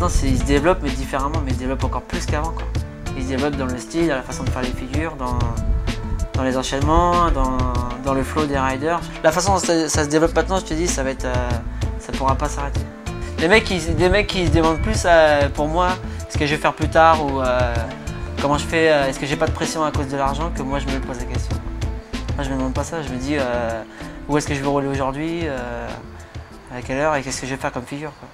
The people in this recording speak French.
maintenant, ils se développent, mais différemment, mais ils se développe encore plus qu'avant. quoi. Il se développe dans le style, dans la façon de faire les figures, dans, dans les enchaînements, dans, dans le flow des riders. La façon dont ça, se développe maintenant, je te dis, ça va être, euh, ça pourra pas s'arrêter. Les mecs, des mecs qui se demandent plus euh, pour moi ce que je vais faire plus tard ou euh, comment je fais, est-ce que j'ai pas de pression à cause de l'argent que moi je me pose la question. Moi je me demande pas ça, je me dis où est-ce que je vais rouler aujourd'hui, à quelle heure et qu'est-ce que je vais faire comme figure. quoi.